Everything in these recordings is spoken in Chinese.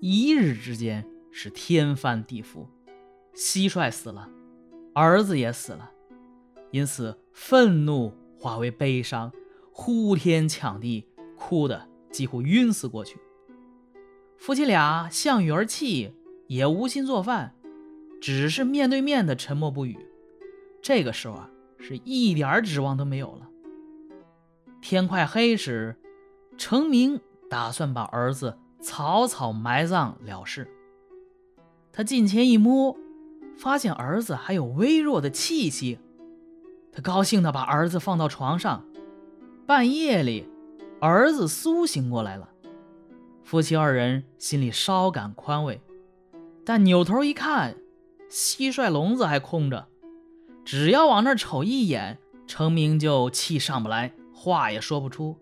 一日之间是天翻地覆，蟋蟀死了，儿子也死了，因此愤怒化为悲伤，呼天抢地，哭得几乎晕死过去。夫妻俩项羽而泣，也无心做饭，只是面对面的沉默不语。这个时候啊，是一点指望都没有了。天快黑时，程明打算把儿子草草埋葬了事。他近前一摸，发现儿子还有微弱的气息，他高兴地把儿子放到床上。半夜里，儿子苏醒过来了，夫妻二人心里稍感宽慰，但扭头一看，蟋蟀笼子还空着。只要往那儿瞅一眼，成明就气上不来，话也说不出，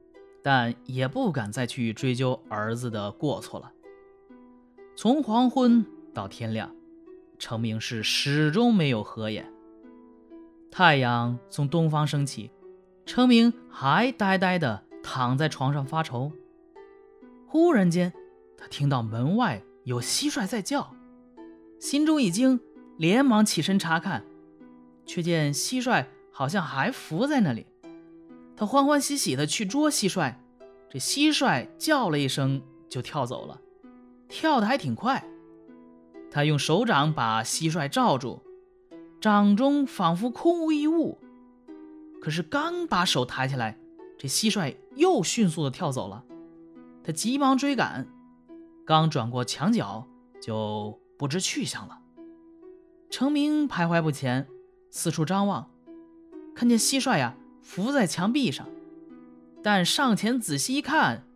但也不敢再去追究儿子的过错了。从黄昏到天亮，程明是始终没有合眼。太阳从东方升起，程明还呆呆地躺在床上发愁。忽然间，他听到门外有蟋蟀在叫，心中一惊，连忙起身查看。却见蟋蟀好像还伏在那里，他欢欢喜喜的去捉蟋蟀，这蟋蟀叫了一声就跳走了，跳得还挺快。他用手掌把蟋蟀罩住，掌中仿佛空无一物。可是刚把手抬起来，这蟋蟀又迅速的跳走了。他急忙追赶，刚转过墙角就不知去向了。程明徘徊不前。四处张望，看见蟋蟀呀伏在墙壁上，但上前仔细一看，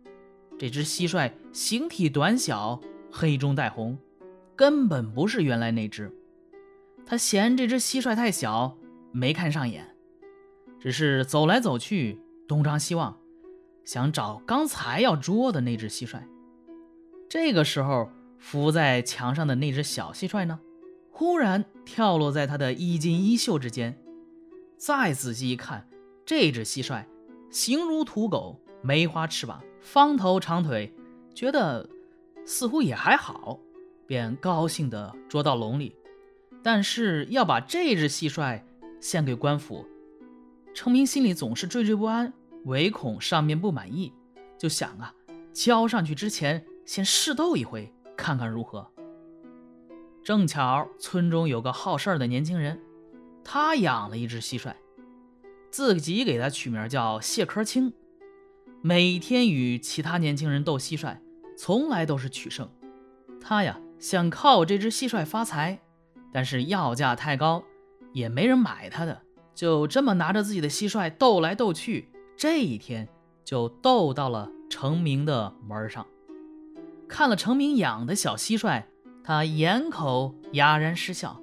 这只蟋蟀形体短小，黑中带红，根本不是原来那只。他嫌这只蟋蟀太小，没看上眼，只是走来走去，东张西望，想找刚才要捉的那只蟋蟀。这个时候，伏在墙上的那只小蟋蟀呢？忽然跳落在他的衣襟衣袖之间，再仔细一看，这只蟋蟀形如土狗，梅花翅膀，方头长腿，觉得似乎也还好，便高兴地捉到笼里。但是要把这只蟋蟀献给官府，程明心里总是惴惴不安，唯恐上面不满意，就想啊，交上去之前先试斗一回，看看如何。正巧村中有个好事儿的年轻人，他养了一只蟋蟀，自己给他取名叫谢科青，每天与其他年轻人斗蟋蟀，从来都是取胜。他呀想靠这只蟋蟀发财，但是要价太高，也没人买他的，就这么拿着自己的蟋蟀斗来斗去，这一天就斗到了程明的门上。看了程明养的小蟋蟀。他掩口哑然失笑，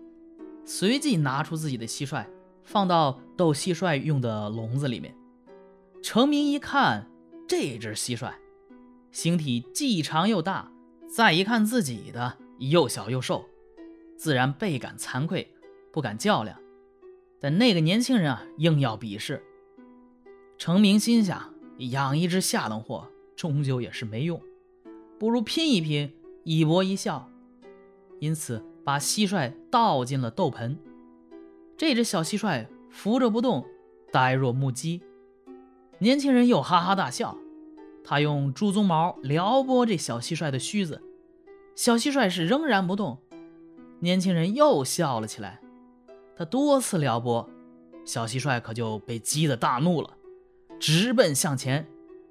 随即拿出自己的蟋蟀，放到斗蟋蟀用的笼子里面。程明一看，这只蟋蟀形体既长又大，再一看自己的又小又瘦，自然倍感惭愧，不敢较量。但那个年轻人啊，硬要比试。程明心想，养一只下等货，终究也是没用，不如拼一拼，一博一笑。因此，把蟋蟀倒进了斗盆。这只小蟋蟀扶着不动，呆若木鸡。年轻人又哈哈大笑。他用猪鬃毛撩拨这小蟋蟀的须子，小蟋蟀是仍然不动。年轻人又笑了起来。他多次撩拨，小蟋蟀可就被激得大怒了，直奔向前。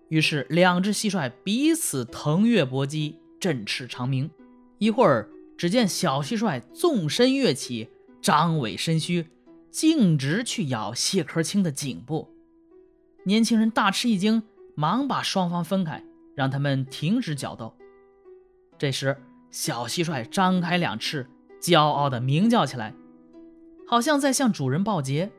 于是，两只蟋蟀彼此腾跃搏击，振翅长鸣。一会儿。只见小蟋蟀纵身跃起，张尾伸须，径直去咬谢壳青的颈部。年轻人大吃一惊，忙把双方分开，让他们停止角斗。这时，小蟋蟀张开两翅，骄傲地鸣叫起来，好像在向主人报捷。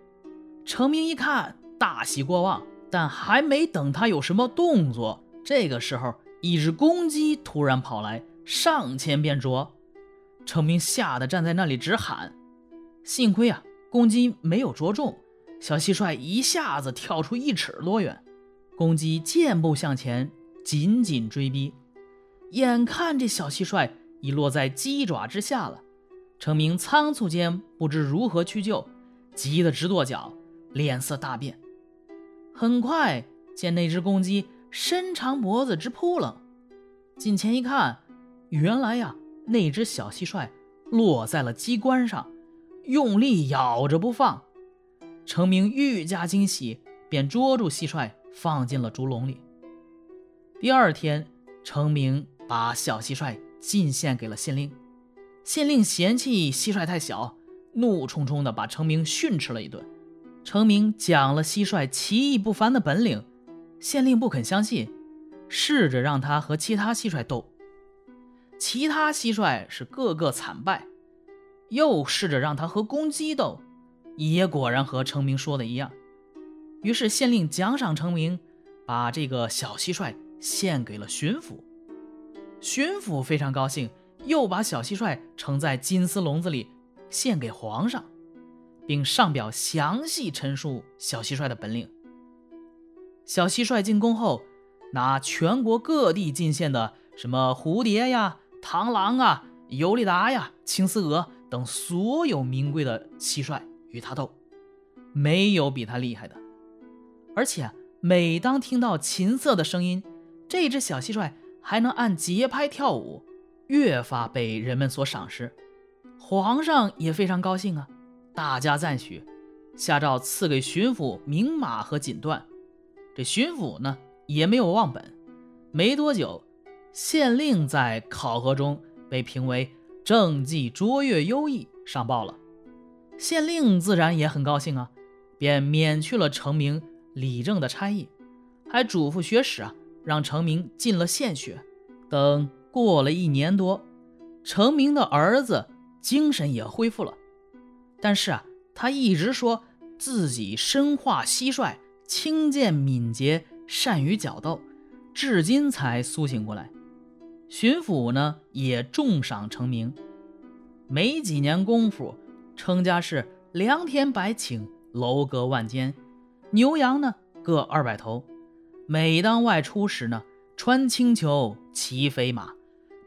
程明一看，大喜过望，但还没等他有什么动作，这个时候，一只公鸡突然跑来，上前便啄。程明吓得站在那里直喊，幸亏啊，公鸡没有啄中，小蟋蟀一下子跳出一尺多远，公鸡健步向前，紧紧追逼。眼看这小蟋蟀已落在鸡爪之下了，程明仓促间不知如何去救，急得直跺脚，脸色大变。很快见那只公鸡伸长脖子直扑棱，近前一看，原来呀，那只小蟋蟀落在了鸡冠上，用力咬着不放。程明愈加惊喜，便捉住蟋蟀放进了竹笼里。第二天，程明把小蟋蟀进献给了县令。县令嫌弃蟋蟀太小，怒冲冲地把程明训斥了一顿。程明讲了蟋蟀奇异不凡的本领，县令不肯相信，试着让他和其他蟋蟀斗。其他蟋蟀是个个惨败，又试着让他和公鸡斗，也果然和程明说的一样。于是县令奖赏程明，把这个小蟋蟀。献给了巡抚，巡抚非常高兴，又把小蟋蟀盛在金丝笼子里献给皇上，并上表详细陈述小蟋蟀的本领。小蟋蟀进宫后，拿全国各地进献的什么蝴蝶呀、螳螂啊、尤利达呀、青丝蛾等所有名贵的蟋蟀与他斗，没有比他厉害的。而且每当听到琴瑟的声音，这只小蟋蟀还能按节拍跳舞，越发被人们所赏识。皇上也非常高兴啊，大加赞许，下诏赐给巡抚名马和锦缎。这巡抚呢也没有忘本，没多久，县令在考核中被评为政绩卓越优异，上报了。县令自然也很高兴啊，便免去了程明、李政的差役，还嘱咐学史啊。让程明进了县学。等过了一年多，程明的儿子精神也恢复了，但是啊，他一直说自己身化蟋蟀，轻剑敏捷，善于角斗，至今才苏醒过来。巡抚呢也重赏成名，没几年功夫，程家是良田百顷，楼阁万间，牛羊呢各二百头。每当外出时呢，穿青裘，骑飞马，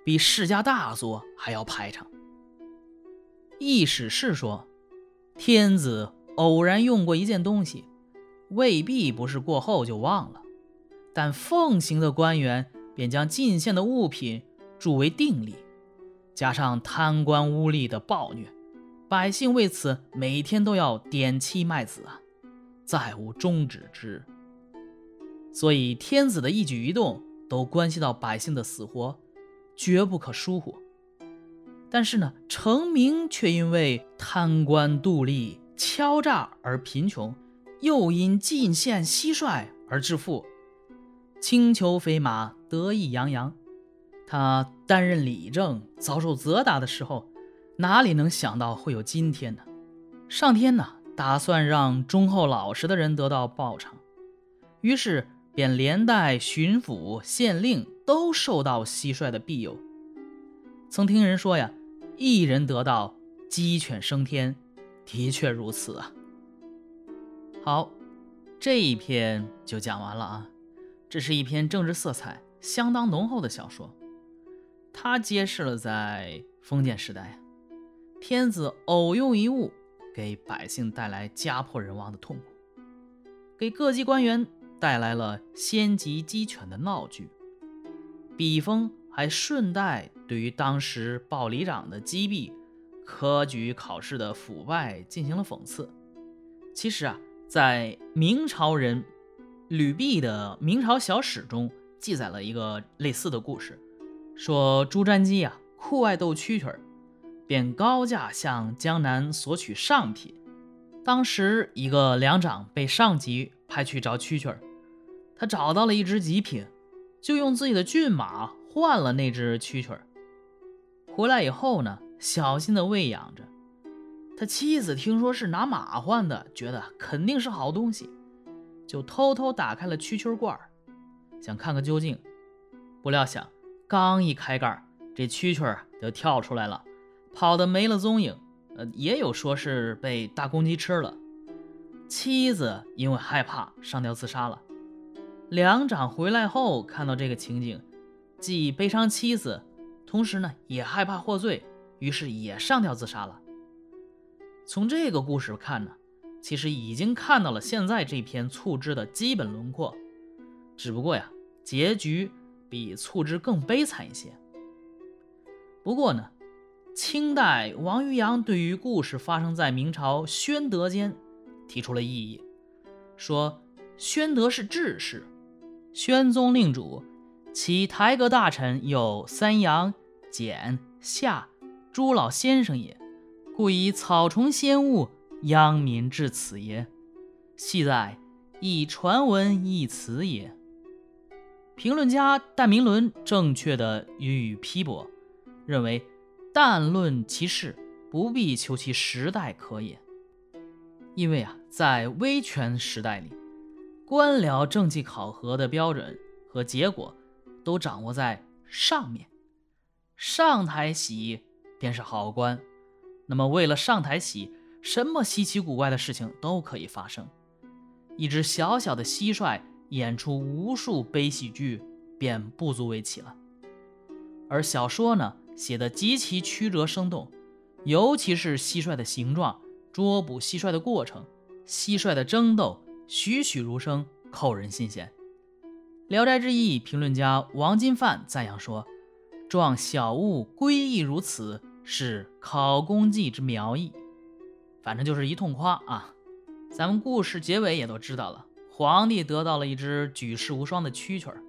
比世家大作还要排场。易史是说，天子偶然用过一件东西，未必不是过后就忘了，但奉行的官员便将进献的物品铸为定例，加上贪官污吏的暴虐，百姓为此每天都要点漆卖子啊，再无终止之。所以，天子的一举一动都关系到百姓的死活，绝不可疏忽。但是呢，成明却因为贪官妒吏、敲诈而贫穷，又因进献蟋蟀而致富，轻裘肥马，得意洋洋。他担任理政，遭受责打的时候，哪里能想到会有今天呢？上天呢，打算让忠厚老实的人得到报偿，于是。便连带巡抚、县令都受到蟋蟀的庇佑。曾听人说呀，一人得道，鸡犬升天，的确如此啊。好，这一篇就讲完了啊。这是一篇政治色彩相当浓厚的小说，它揭示了在封建时代，天子偶用一物，给百姓带来家破人亡的痛苦，给各级官员。带来了先级鸡犬的闹剧，笔锋还顺带对于当时报里长的击毙、科举考试的腐败进行了讽刺。其实啊，在明朝人吕弼的《明朝小史》中记载了一个类似的故事，说朱瞻基啊酷爱斗蛐蛐儿，便高价向江南索取上品。当时一个粮长被上级派去找蛐蛐儿。他找到了一只极品，就用自己的骏马换了那只蛐蛐儿。回来以后呢，小心的喂养着。他妻子听说是拿马换的，觉得肯定是好东西，就偷偷打开了蛐蛐罐儿，想看个究竟。不料想，刚一开盖，这蛐蛐儿就跳出来了，跑得没了踪影。呃，也有说是被大公鸡吃了。妻子因为害怕，上吊自杀了。粮长回来后看到这个情景，既悲伤妻子，同时呢也害怕获罪，于是也上吊自杀了。从这个故事看呢，其实已经看到了现在这篇促织的基本轮廓，只不过呀，结局比促织更悲惨一些。不过呢，清代王渔洋对于故事发生在明朝宣德间提出了异议，说宣德是治世，宣宗令主，其台阁大臣有三杨、简、夏朱老先生也。故以草虫仙物殃民至此也，系在以传闻一词也。评论家戴明伦正确的予以批驳，认为但论其事，不必求其时代可也。因为啊，在威权时代里，官僚政绩考核的标准和结果都掌握在上面，上台喜便是好官。那么，为了上台喜，什么稀奇古怪的事情都可以发生。一只小小的蟋蟀演出无数悲喜剧，便不足为奇了。而小说呢，写得极其曲折生动，尤其是蟋蟀的形状、捉捕蟋蟀的过程、蟋蟀的争斗，栩栩如生，扣人心弦。《聊斋志异》评论家王金范赞扬说：“状小物归异如此。”是考功绩之苗裔，反正就是一通夸啊！咱们故事结尾也都知道了，皇帝得到了一只举世无双的蛐蛐儿，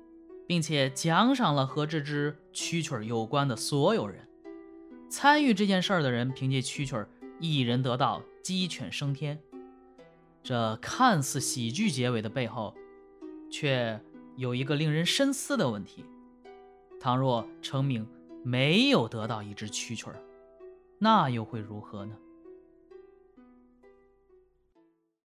并且奖赏了和这只蛐蛐儿有关的所有人。参与这件事儿的人凭借蛐蛐儿一人得道，鸡犬升天。这看似喜剧结尾的背后，却有一个令人深思的问题：倘若成名。没有得到一只蛐蛐儿，那又会如何呢？